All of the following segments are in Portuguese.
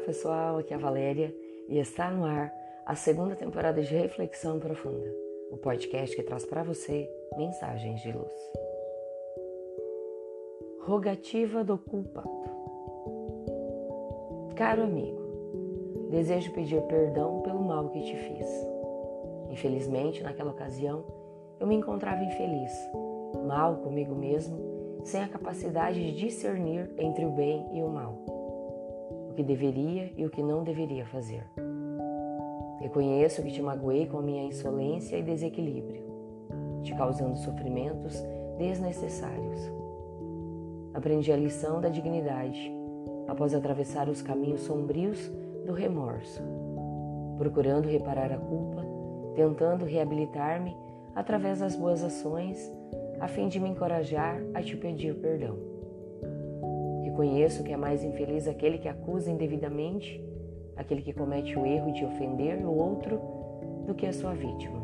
pessoal, aqui é a Valéria e está no ar a segunda temporada de Reflexão Profunda, o podcast que traz para você mensagens de luz. Rogativa do culpado. Caro amigo, desejo pedir perdão pelo mal que te fiz. Infelizmente, naquela ocasião, eu me encontrava infeliz, mal comigo mesmo, sem a capacidade de discernir entre o bem e o mal o que deveria e o que não deveria fazer. Reconheço que te magoei com a minha insolência e desequilíbrio, te causando sofrimentos desnecessários. Aprendi a lição da dignidade após atravessar os caminhos sombrios do remorso, procurando reparar a culpa, tentando reabilitar-me através das boas ações, a fim de me encorajar a te pedir perdão. Reconheço que é mais infeliz aquele que acusa indevidamente, aquele que comete o erro de ofender o outro, do que a sua vítima.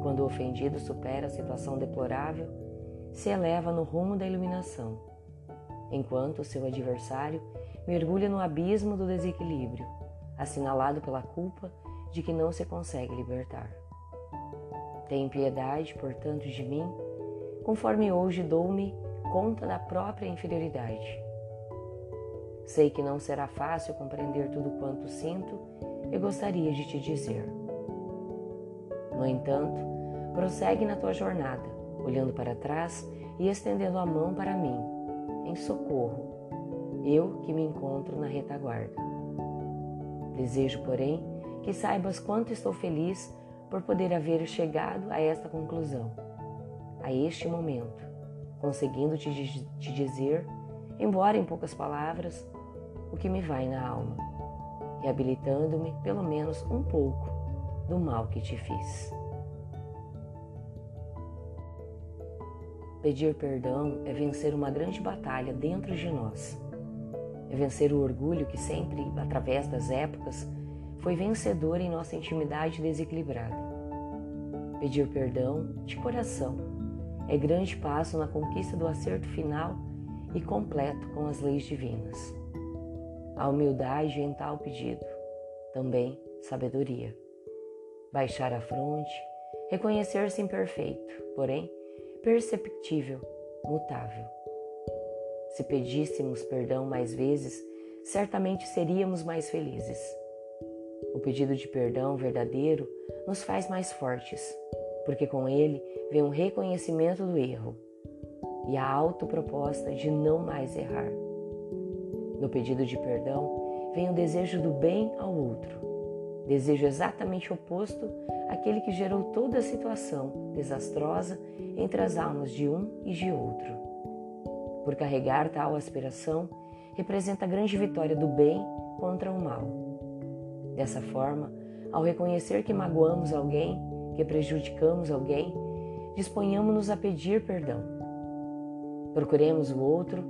Quando o ofendido supera a situação deplorável, se eleva no rumo da iluminação, enquanto o seu adversário mergulha no abismo do desequilíbrio, assinalado pela culpa de que não se consegue libertar. Tem piedade, portanto, de mim, conforme hoje dou-me conta da própria inferioridade. Sei que não será fácil compreender tudo quanto sinto e gostaria de te dizer. No entanto, prossegue na tua jornada, olhando para trás e estendendo a mão para mim, em socorro, eu que me encontro na retaguarda. Desejo, porém, que saibas quanto estou feliz por poder haver chegado a esta conclusão, a este momento, conseguindo te, te dizer, embora em poucas palavras, o que me vai na alma, reabilitando-me pelo menos um pouco do mal que te fiz. Pedir perdão é vencer uma grande batalha dentro de nós. É vencer o orgulho que sempre, através das épocas, foi vencedor em nossa intimidade desequilibrada. Pedir perdão de coração é grande passo na conquista do acerto final e completo com as leis divinas. A humildade em tal pedido, também sabedoria. Baixar a fronte, reconhecer-se imperfeito, porém perceptível, mutável. Se pedíssemos perdão mais vezes, certamente seríamos mais felizes. O pedido de perdão verdadeiro nos faz mais fortes, porque com ele vem um reconhecimento do erro e a autoproposta de não mais errar. No pedido de perdão vem o desejo do bem ao outro, desejo exatamente oposto àquele que gerou toda a situação desastrosa entre as almas de um e de outro. Por carregar tal aspiração, representa a grande vitória do bem contra o mal. Dessa forma, ao reconhecer que magoamos alguém, que prejudicamos alguém, disponhamos-nos a pedir perdão. Procuremos o outro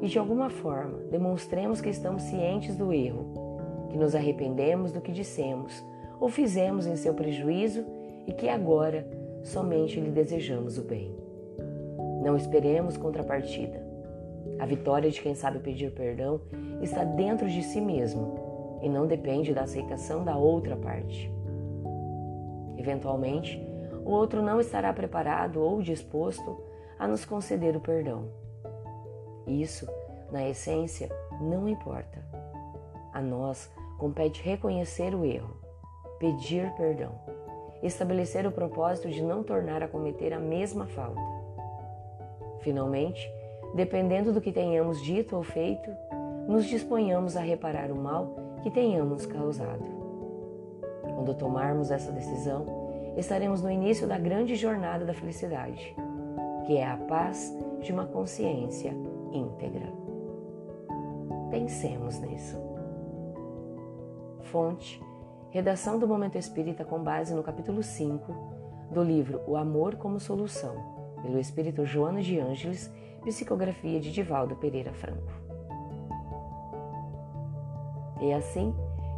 e, de alguma forma, demonstremos que estamos cientes do erro, que nos arrependemos do que dissemos ou fizemos em seu prejuízo e que agora somente lhe desejamos o bem. Não esperemos contrapartida. A vitória de quem sabe pedir perdão está dentro de si mesmo e não depende da aceitação da outra parte. Eventualmente, o outro não estará preparado ou disposto a nos conceder o perdão. Isso, na essência, não importa. A nós compete reconhecer o erro, pedir perdão, estabelecer o propósito de não tornar a cometer a mesma falta. Finalmente, dependendo do que tenhamos dito ou feito, nos disponhamos a reparar o mal que tenhamos causado. Quando tomarmos essa decisão, estaremos no início da grande jornada da felicidade, que é a paz de uma consciência íntegra. Pensemos nisso. Fonte: Redação do Momento Espírita com base no capítulo 5 do livro O Amor como Solução, pelo Espírito Joana de Ângeles, psicografia de Divaldo Pereira Franco. E assim,